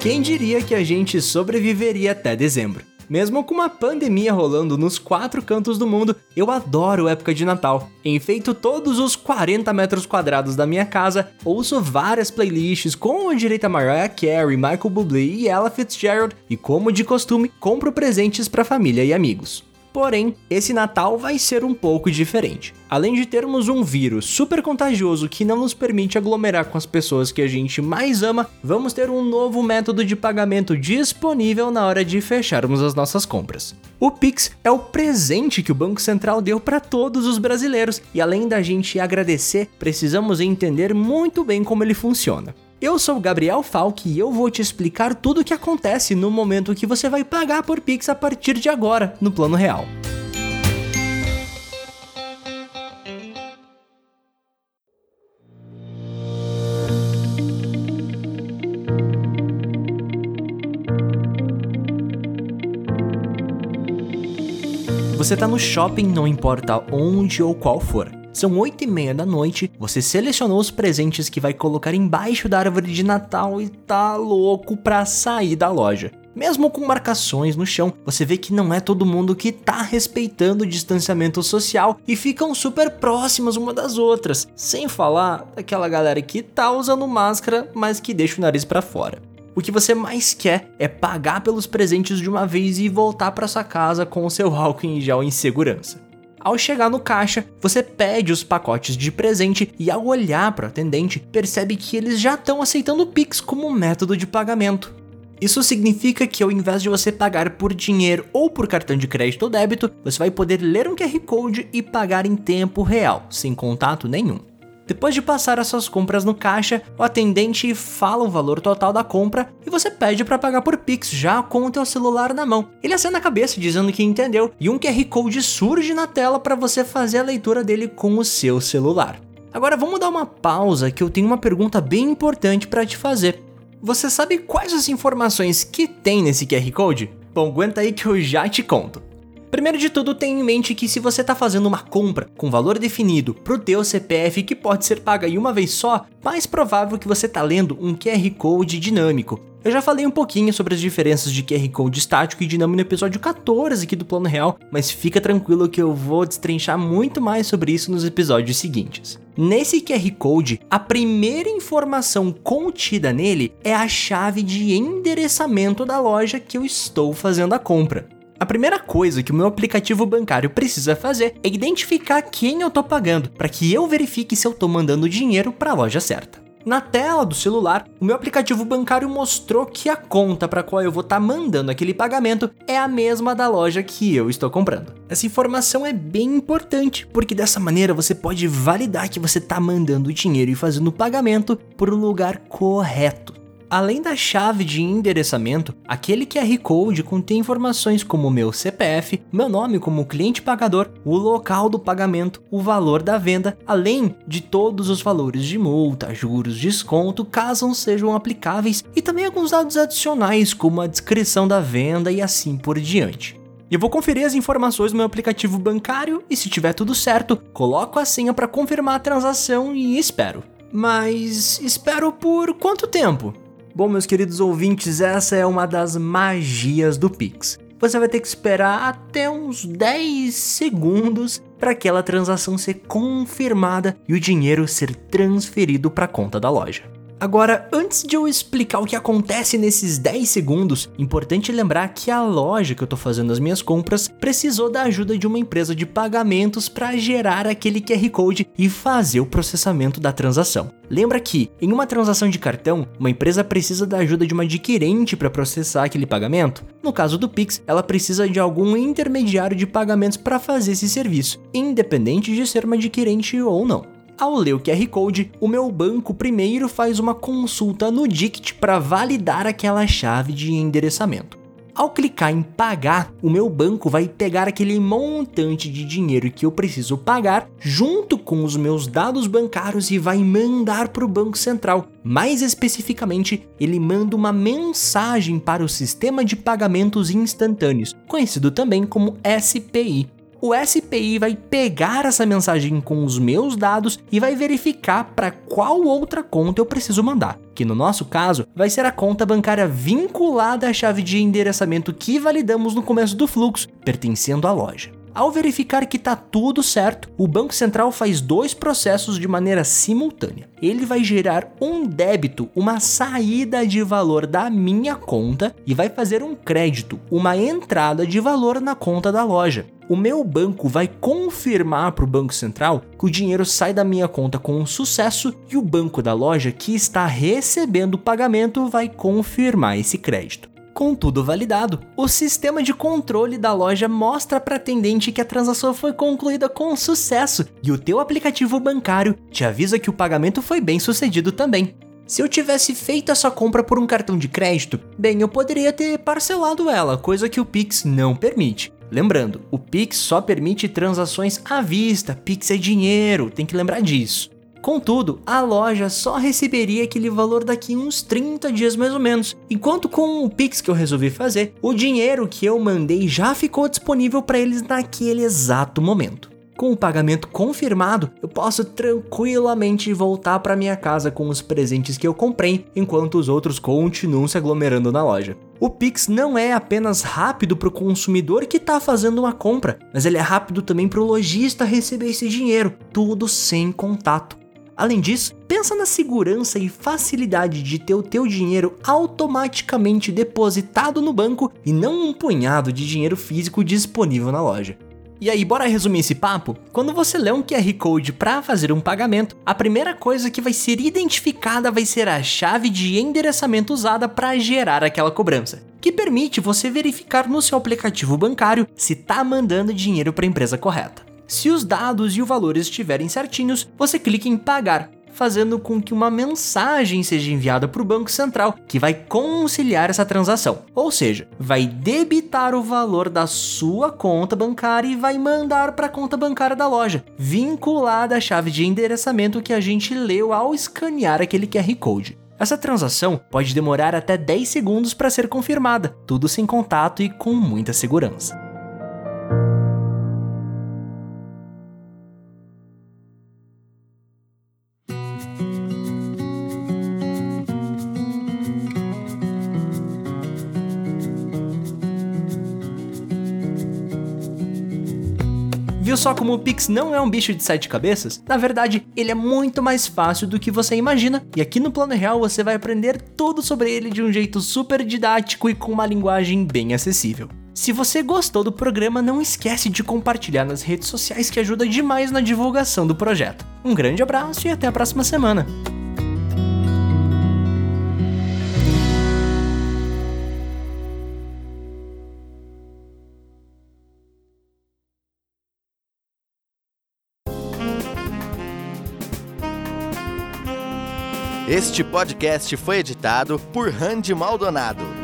Quem diria que a gente sobreviveria até dezembro? Mesmo com uma pandemia rolando nos quatro cantos do mundo, eu adoro época de Natal. Enfeito todos os 40 metros quadrados da minha casa, ouço várias playlists com a Mariah Carey, Michael Bublé e Ella Fitzgerald, e como de costume, compro presentes para família e amigos. Porém, esse Natal vai ser um pouco diferente. Além de termos um vírus super contagioso que não nos permite aglomerar com as pessoas que a gente mais ama, vamos ter um novo método de pagamento disponível na hora de fecharmos as nossas compras. O Pix é o presente que o Banco Central deu para todos os brasileiros e além da gente agradecer, precisamos entender muito bem como ele funciona. Eu sou o Gabriel Falk e eu vou te explicar tudo o que acontece no momento que você vai pagar por Pix a partir de agora, no plano real. Você tá no shopping, não importa onde ou qual for. São 8 e meia da noite, você selecionou os presentes que vai colocar embaixo da árvore de Natal e tá louco pra sair da loja. Mesmo com marcações no chão, você vê que não é todo mundo que tá respeitando o distanciamento social e ficam super próximas uma das outras, sem falar daquela galera que tá usando máscara, mas que deixa o nariz para fora. O que você mais quer é pagar pelos presentes de uma vez e voltar para sua casa com o seu álcool em gel em segurança. Ao chegar no caixa, você pede os pacotes de presente e ao olhar para o atendente, percebe que eles já estão aceitando o Pix como método de pagamento. Isso significa que ao invés de você pagar por dinheiro ou por cartão de crédito ou débito, você vai poder ler um QR Code e pagar em tempo real, sem contato nenhum. Depois de passar as suas compras no caixa, o atendente fala o valor total da compra e você pede para pagar por Pix já com o teu celular na mão. Ele acena a cabeça dizendo que entendeu e um QR Code surge na tela para você fazer a leitura dele com o seu celular. Agora vamos dar uma pausa que eu tenho uma pergunta bem importante para te fazer. Você sabe quais as informações que tem nesse QR Code? Bom, aguenta aí que eu já te conto. Primeiro de tudo, tenha em mente que se você está fazendo uma compra com valor definido para o teu CPF que pode ser paga em uma vez só, mais provável que você está lendo um QR Code dinâmico. Eu já falei um pouquinho sobre as diferenças de QR Code estático e dinâmico no episódio 14 aqui do Plano Real, mas fica tranquilo que eu vou destrinchar muito mais sobre isso nos episódios seguintes. Nesse QR Code, a primeira informação contida nele é a chave de endereçamento da loja que eu estou fazendo a compra. A primeira coisa que o meu aplicativo bancário precisa fazer é identificar quem eu tô pagando, para que eu verifique se eu tô mandando dinheiro para a loja certa. Na tela do celular, o meu aplicativo bancário mostrou que a conta para qual eu vou estar tá mandando aquele pagamento é a mesma da loja que eu estou comprando. Essa informação é bem importante, porque dessa maneira você pode validar que você está mandando dinheiro e fazendo o pagamento por um lugar correto. Além da chave de endereçamento, aquele QR Code contém informações como meu CPF, meu nome como cliente pagador, o local do pagamento, o valor da venda, além de todos os valores de multa, juros, desconto, caso sejam aplicáveis, e também alguns dados adicionais como a descrição da venda e assim por diante. Eu vou conferir as informações no meu aplicativo bancário e se tiver tudo certo, coloco a senha para confirmar a transação e espero. Mas espero por quanto tempo? Bom, meus queridos ouvintes, essa é uma das magias do Pix. Você vai ter que esperar até uns 10 segundos para aquela transação ser confirmada e o dinheiro ser transferido para a conta da loja. Agora, antes de eu explicar o que acontece nesses 10 segundos, importante lembrar que a loja que eu tô fazendo as minhas compras precisou da ajuda de uma empresa de pagamentos para gerar aquele QR Code e fazer o processamento da transação. Lembra que, em uma transação de cartão, uma empresa precisa da ajuda de uma adquirente para processar aquele pagamento? No caso do Pix, ela precisa de algum intermediário de pagamentos para fazer esse serviço, independente de ser uma adquirente ou não. Ao ler o QR Code, o meu banco primeiro faz uma consulta no DICT para validar aquela chave de endereçamento. Ao clicar em pagar, o meu banco vai pegar aquele montante de dinheiro que eu preciso pagar junto com os meus dados bancários e vai mandar para o Banco Central. Mais especificamente, ele manda uma mensagem para o Sistema de Pagamentos Instantâneos, conhecido também como SPI o SPI vai pegar essa mensagem com os meus dados e vai verificar para qual outra conta eu preciso mandar. que no nosso caso vai ser a conta bancária vinculada à chave de endereçamento que validamos no começo do fluxo, pertencendo à loja. Ao verificar que está tudo certo, o Banco Central faz dois processos de maneira simultânea. Ele vai gerar um débito, uma saída de valor da minha conta, e vai fazer um crédito, uma entrada de valor na conta da loja. O meu banco vai confirmar para o Banco Central que o dinheiro sai da minha conta com sucesso e o banco da loja que está recebendo o pagamento vai confirmar esse crédito. Com tudo validado, o sistema de controle da loja mostra para atendente que a transação foi concluída com sucesso e o teu aplicativo bancário te avisa que o pagamento foi bem sucedido também. Se eu tivesse feito essa compra por um cartão de crédito, bem, eu poderia ter parcelado ela, coisa que o Pix não permite. Lembrando, o Pix só permite transações à vista, Pix é dinheiro, tem que lembrar disso. Contudo, a loja só receberia aquele valor daqui uns 30 dias mais ou menos, enquanto com o Pix que eu resolvi fazer, o dinheiro que eu mandei já ficou disponível para eles naquele exato momento. Com o pagamento confirmado, eu posso tranquilamente voltar para minha casa com os presentes que eu comprei, enquanto os outros continuam se aglomerando na loja. O Pix não é apenas rápido para o consumidor que está fazendo uma compra, mas ele é rápido também para o lojista receber esse dinheiro, tudo sem contato. Além disso, pensa na segurança e facilidade de ter o teu dinheiro automaticamente depositado no banco e não um punhado de dinheiro físico disponível na loja. E aí, bora resumir esse papo? Quando você lê um QR Code para fazer um pagamento, a primeira coisa que vai ser identificada vai ser a chave de endereçamento usada para gerar aquela cobrança, que permite você verificar no seu aplicativo bancário se está mandando dinheiro para a empresa correta. Se os dados e o valor estiverem certinhos, você clica em pagar, fazendo com que uma mensagem seja enviada para o Banco Central, que vai conciliar essa transação. Ou seja, vai debitar o valor da sua conta bancária e vai mandar para a conta bancária da loja, vinculada à chave de endereçamento que a gente leu ao escanear aquele QR Code. Essa transação pode demorar até 10 segundos para ser confirmada, tudo sem contato e com muita segurança. Viu só como o Pix não é um bicho de sete cabeças? Na verdade, ele é muito mais fácil do que você imagina, e aqui no Plano Real você vai aprender tudo sobre ele de um jeito super didático e com uma linguagem bem acessível. Se você gostou do programa, não esquece de compartilhar nas redes sociais que ajuda demais na divulgação do projeto. Um grande abraço e até a próxima semana! Este podcast foi editado por Randy Maldonado.